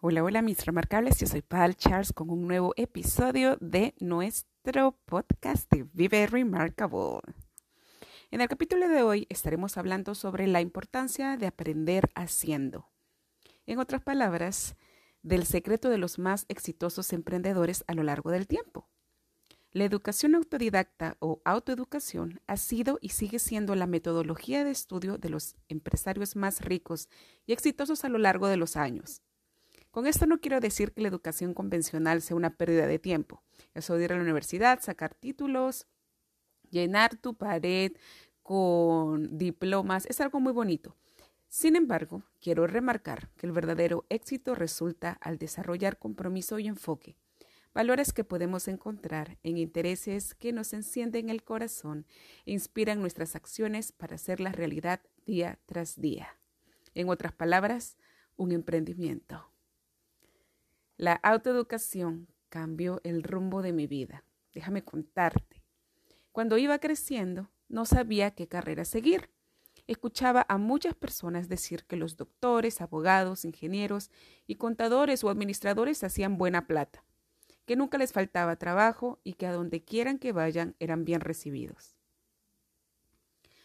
Hola, hola mis remarcables, yo soy Paul Charles con un nuevo episodio de nuestro podcast de Vive Remarkable. En el capítulo de hoy estaremos hablando sobre la importancia de aprender haciendo. En otras palabras, del secreto de los más exitosos emprendedores a lo largo del tiempo. La educación autodidacta o autoeducación ha sido y sigue siendo la metodología de estudio de los empresarios más ricos y exitosos a lo largo de los años. Con esto no quiero decir que la educación convencional sea una pérdida de tiempo. Eso de ir a la universidad, sacar títulos, llenar tu pared con diplomas es algo muy bonito. Sin embargo, quiero remarcar que el verdadero éxito resulta al desarrollar compromiso y enfoque, valores que podemos encontrar en intereses que nos encienden el corazón e inspiran nuestras acciones para hacerlas realidad día tras día. En otras palabras, un emprendimiento. La autoeducación cambió el rumbo de mi vida. Déjame contarte. Cuando iba creciendo, no sabía qué carrera seguir. Escuchaba a muchas personas decir que los doctores, abogados, ingenieros y contadores o administradores hacían buena plata, que nunca les faltaba trabajo y que a donde quieran que vayan eran bien recibidos.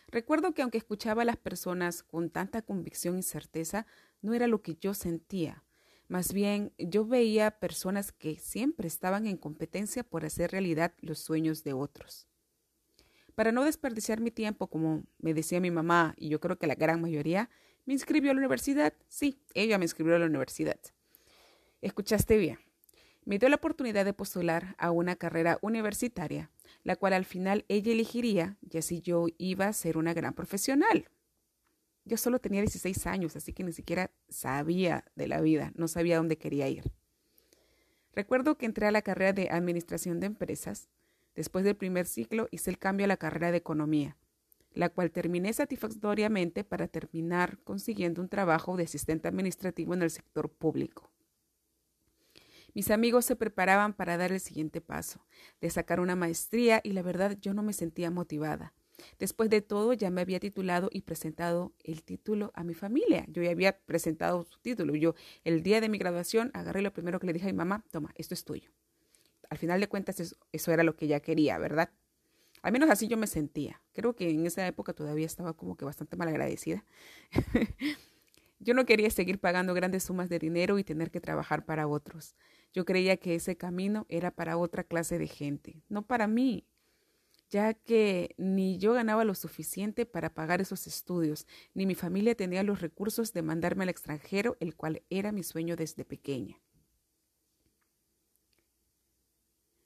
Recuerdo que aunque escuchaba a las personas con tanta convicción y certeza, no era lo que yo sentía. Más bien, yo veía personas que siempre estaban en competencia por hacer realidad los sueños de otros. Para no desperdiciar mi tiempo, como me decía mi mamá, y yo creo que la gran mayoría, me inscribió a la universidad. Sí, ella me inscribió a la universidad. Escuchaste bien. Me dio la oportunidad de postular a una carrera universitaria, la cual al final ella elegiría, y así yo iba a ser una gran profesional. Yo solo tenía 16 años, así que ni siquiera sabía de la vida, no sabía dónde quería ir. Recuerdo que entré a la carrera de Administración de Empresas. Después del primer ciclo hice el cambio a la carrera de Economía, la cual terminé satisfactoriamente para terminar consiguiendo un trabajo de asistente administrativo en el sector público. Mis amigos se preparaban para dar el siguiente paso, de sacar una maestría y la verdad yo no me sentía motivada. Después de todo, ya me había titulado y presentado el título a mi familia. Yo ya había presentado su título. Yo, el día de mi graduación, agarré lo primero que le dije a mi mamá, toma, esto es tuyo. Al final de cuentas, eso, era lo que ella quería, ¿verdad? Al menos así yo me sentía. Creo que en esa época todavía estaba como que bastante mal agradecida. yo no quería seguir pagando grandes sumas de dinero y tener que trabajar para otros. Yo creía que ese camino era para otra clase de gente, no para mí ya que ni yo ganaba lo suficiente para pagar esos estudios, ni mi familia tenía los recursos de mandarme al extranjero, el cual era mi sueño desde pequeña.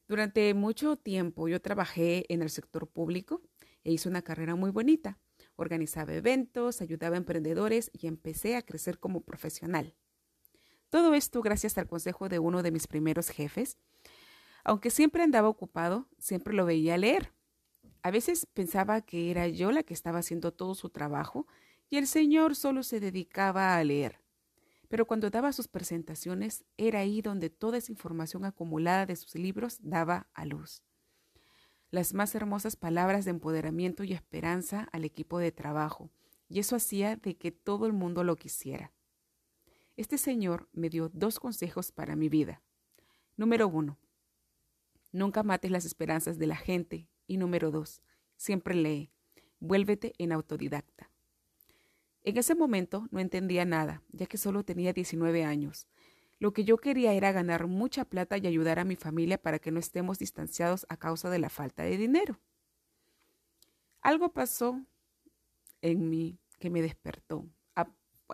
Durante mucho tiempo yo trabajé en el sector público e hice una carrera muy bonita. Organizaba eventos, ayudaba a emprendedores y empecé a crecer como profesional. Todo esto gracias al consejo de uno de mis primeros jefes. Aunque siempre andaba ocupado, siempre lo veía leer. A veces pensaba que era yo la que estaba haciendo todo su trabajo y el Señor solo se dedicaba a leer. Pero cuando daba sus presentaciones era ahí donde toda esa información acumulada de sus libros daba a luz. Las más hermosas palabras de empoderamiento y esperanza al equipo de trabajo, y eso hacía de que todo el mundo lo quisiera. este señor me dio dos consejos para mi vida. Número uno, nunca mates las esperanzas de la gente. Y número dos, siempre lee, vuélvete en autodidacta. En ese momento no entendía nada, ya que solo tenía 19 años. Lo que yo quería era ganar mucha plata y ayudar a mi familia para que no estemos distanciados a causa de la falta de dinero. Algo pasó en mí que me despertó.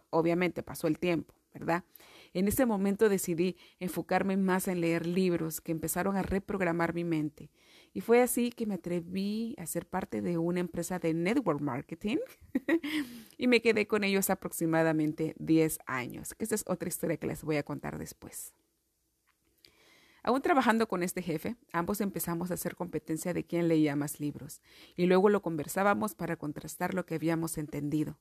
Obviamente pasó el tiempo, ¿verdad? En ese momento decidí enfocarme más en leer libros que empezaron a reprogramar mi mente. Y fue así que me atreví a ser parte de una empresa de network marketing y me quedé con ellos aproximadamente 10 años, esa es otra historia que les voy a contar después. Aún trabajando con este jefe, ambos empezamos a hacer competencia de quién leía más libros, y luego lo conversábamos para contrastar lo que habíamos entendido.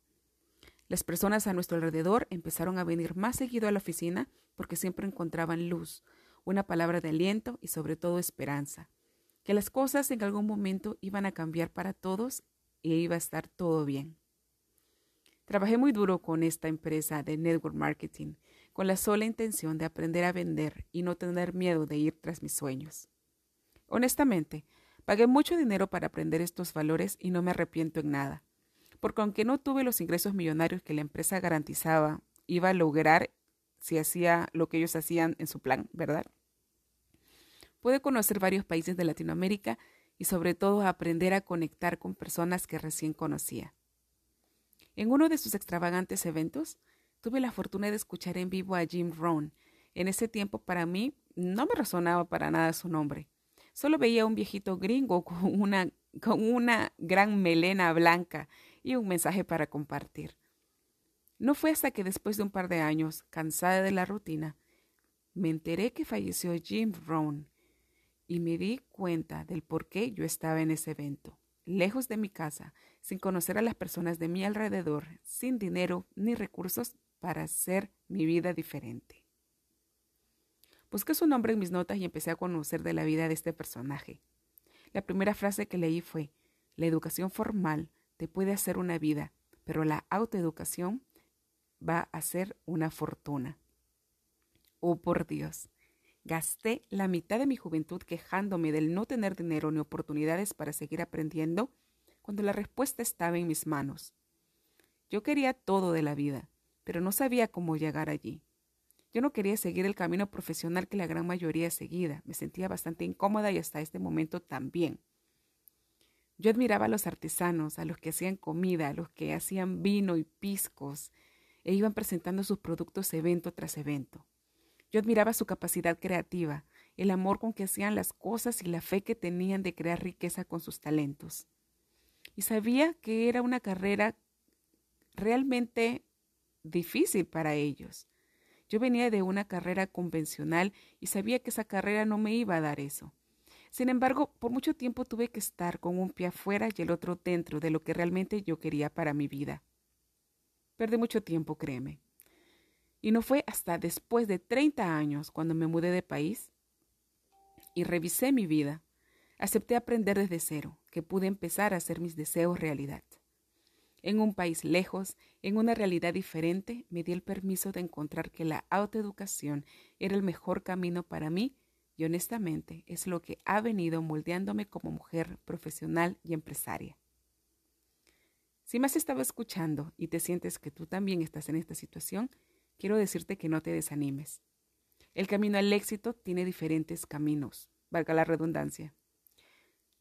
Las personas a nuestro alrededor empezaron a venir más seguido a la oficina porque siempre encontraban luz, una palabra de aliento y sobre todo esperanza, que las cosas en algún momento iban a cambiar para todos y iba a estar todo bien. Trabajé muy duro con esta empresa de network marketing, con la sola intención de aprender a vender y no tener miedo de ir tras mis sueños. Honestamente, pagué mucho dinero para aprender estos valores y no me arrepiento en nada porque aunque no tuve los ingresos millonarios que la empresa garantizaba, iba a lograr si hacía lo que ellos hacían en su plan, ¿verdad? Pude conocer varios países de Latinoamérica y sobre todo aprender a conectar con personas que recién conocía. En uno de sus extravagantes eventos, tuve la fortuna de escuchar en vivo a Jim Rohn. En ese tiempo para mí no me resonaba para nada su nombre. Solo veía a un viejito gringo con una, con una gran melena blanca y un mensaje para compartir. No fue hasta que después de un par de años, cansada de la rutina, me enteré que falleció Jim Rohn y me di cuenta del por qué yo estaba en ese evento, lejos de mi casa, sin conocer a las personas de mi alrededor, sin dinero ni recursos para hacer mi vida diferente. Busqué su nombre en mis notas y empecé a conocer de la vida de este personaje. La primera frase que leí fue, la educación formal puede hacer una vida, pero la autoeducación va a ser una fortuna. Oh, por Dios, gasté la mitad de mi juventud quejándome del no tener dinero ni oportunidades para seguir aprendiendo cuando la respuesta estaba en mis manos. Yo quería todo de la vida, pero no sabía cómo llegar allí. Yo no quería seguir el camino profesional que la gran mayoría seguida. Me sentía bastante incómoda y hasta este momento también. Yo admiraba a los artesanos, a los que hacían comida, a los que hacían vino y piscos, e iban presentando sus productos evento tras evento. Yo admiraba su capacidad creativa, el amor con que hacían las cosas y la fe que tenían de crear riqueza con sus talentos. Y sabía que era una carrera realmente difícil para ellos. Yo venía de una carrera convencional y sabía que esa carrera no me iba a dar eso. Sin embargo, por mucho tiempo tuve que estar con un pie afuera y el otro dentro de lo que realmente yo quería para mi vida. Perdí mucho tiempo, créeme. Y no fue hasta después de 30 años cuando me mudé de país y revisé mi vida, acepté aprender desde cero, que pude empezar a hacer mis deseos realidad. En un país lejos, en una realidad diferente, me di el permiso de encontrar que la autoeducación era el mejor camino para mí y honestamente es lo que ha venido moldeándome como mujer profesional y empresaria. Si me has estado escuchando y te sientes que tú también estás en esta situación, quiero decirte que no te desanimes. El camino al éxito tiene diferentes caminos, valga la redundancia.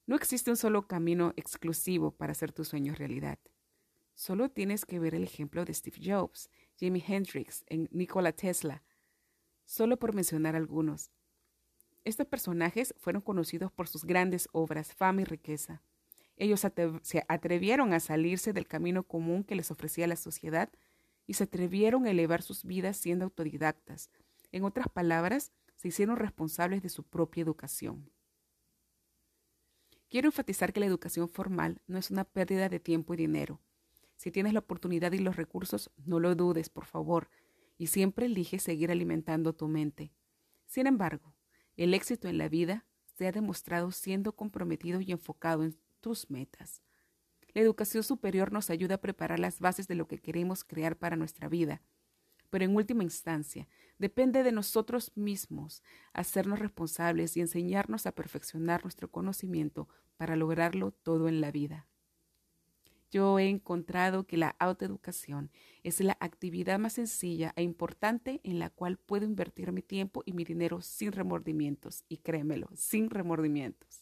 No existe un solo camino exclusivo para hacer tus sueños realidad. Solo tienes que ver el ejemplo de Steve Jobs, Jimi Hendrix, en Nikola Tesla, solo por mencionar algunos. Estos personajes fueron conocidos por sus grandes obras, fama y riqueza. Ellos se atrevieron a salirse del camino común que les ofrecía la sociedad y se atrevieron a elevar sus vidas siendo autodidactas. En otras palabras, se hicieron responsables de su propia educación. Quiero enfatizar que la educación formal no es una pérdida de tiempo y dinero. Si tienes la oportunidad y los recursos, no lo dudes, por favor, y siempre elige seguir alimentando tu mente. Sin embargo, el éxito en la vida se ha demostrado siendo comprometido y enfocado en tus metas. La educación superior nos ayuda a preparar las bases de lo que queremos crear para nuestra vida, pero en última instancia depende de nosotros mismos hacernos responsables y enseñarnos a perfeccionar nuestro conocimiento para lograrlo todo en la vida. Yo he encontrado que la autoeducación es la actividad más sencilla e importante en la cual puedo invertir mi tiempo y mi dinero sin remordimientos, y créemelo, sin remordimientos.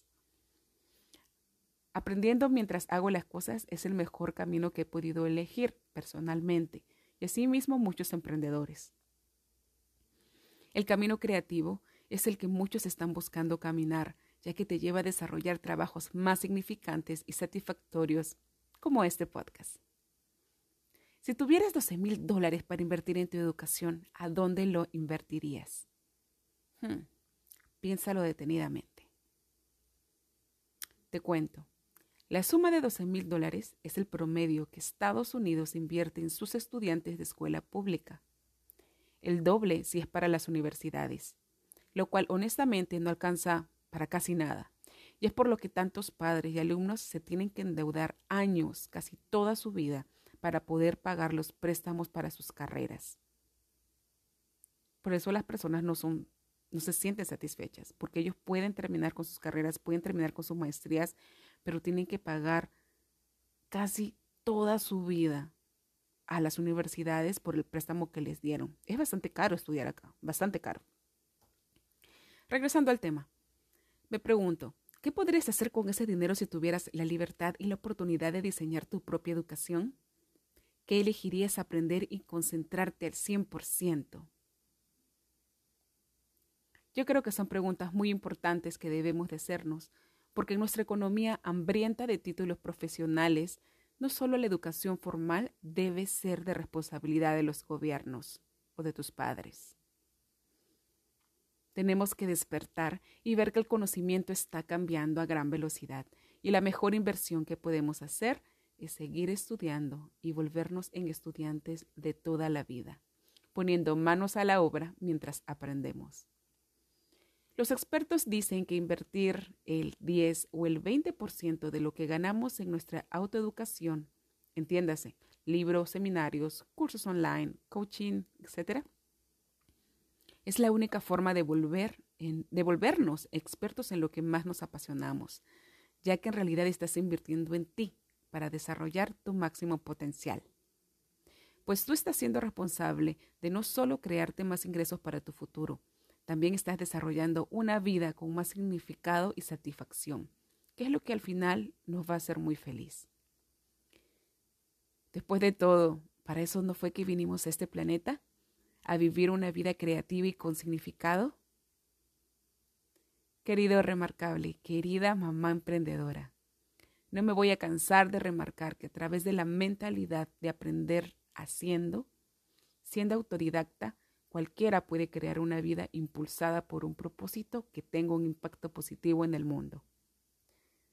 Aprendiendo mientras hago las cosas es el mejor camino que he podido elegir personalmente, y asimismo muchos emprendedores. El camino creativo es el que muchos están buscando caminar, ya que te lleva a desarrollar trabajos más significantes y satisfactorios como este podcast. Si tuvieras 12 mil dólares para invertir en tu educación, ¿a dónde lo invertirías? Hmm, piénsalo detenidamente. Te cuento. La suma de 12 mil dólares es el promedio que Estados Unidos invierte en sus estudiantes de escuela pública. El doble si es para las universidades, lo cual honestamente no alcanza para casi nada. Y es por lo que tantos padres y alumnos se tienen que endeudar años, casi toda su vida, para poder pagar los préstamos para sus carreras. Por eso las personas no no se sienten satisfechas, porque ellos pueden terminar con sus carreras, pueden terminar con sus maestrías, pero tienen que pagar casi toda su vida a las universidades por el préstamo que les dieron. Es bastante caro estudiar acá, bastante caro. Regresando al tema, me pregunto, ¿Qué podrías hacer con ese dinero si tuvieras la libertad y la oportunidad de diseñar tu propia educación? ¿Qué elegirías aprender y concentrarte al 100%? Yo creo que son preguntas muy importantes que debemos de hacernos, porque nuestra economía hambrienta de títulos profesionales, no solo la educación formal debe ser de responsabilidad de los gobiernos o de tus padres. Tenemos que despertar y ver que el conocimiento está cambiando a gran velocidad y la mejor inversión que podemos hacer es seguir estudiando y volvernos en estudiantes de toda la vida, poniendo manos a la obra mientras aprendemos. Los expertos dicen que invertir el 10 o el 20% de lo que ganamos en nuestra autoeducación, entiéndase, libros, seminarios, cursos online, coaching, etc., es la única forma de, volver de volvernos expertos en lo que más nos apasionamos, ya que en realidad estás invirtiendo en ti para desarrollar tu máximo potencial. Pues tú estás siendo responsable de no solo crearte más ingresos para tu futuro, también estás desarrollando una vida con más significado y satisfacción, que es lo que al final nos va a hacer muy feliz. Después de todo, ¿para eso no fue que vinimos a este planeta? a vivir una vida creativa y con significado? Querido remarcable, querida mamá emprendedora, no me voy a cansar de remarcar que a través de la mentalidad de aprender haciendo, siendo autodidacta, cualquiera puede crear una vida impulsada por un propósito que tenga un impacto positivo en el mundo.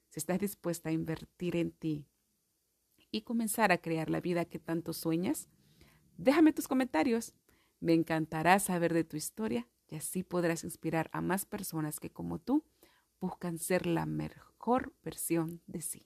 Si estás dispuesta a invertir en ti y comenzar a crear la vida que tanto sueñas, déjame tus comentarios. Me encantará saber de tu historia y así podrás inspirar a más personas que como tú buscan ser la mejor versión de sí.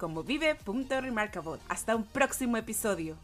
como vive.remarkable. Hasta un próximo episodio.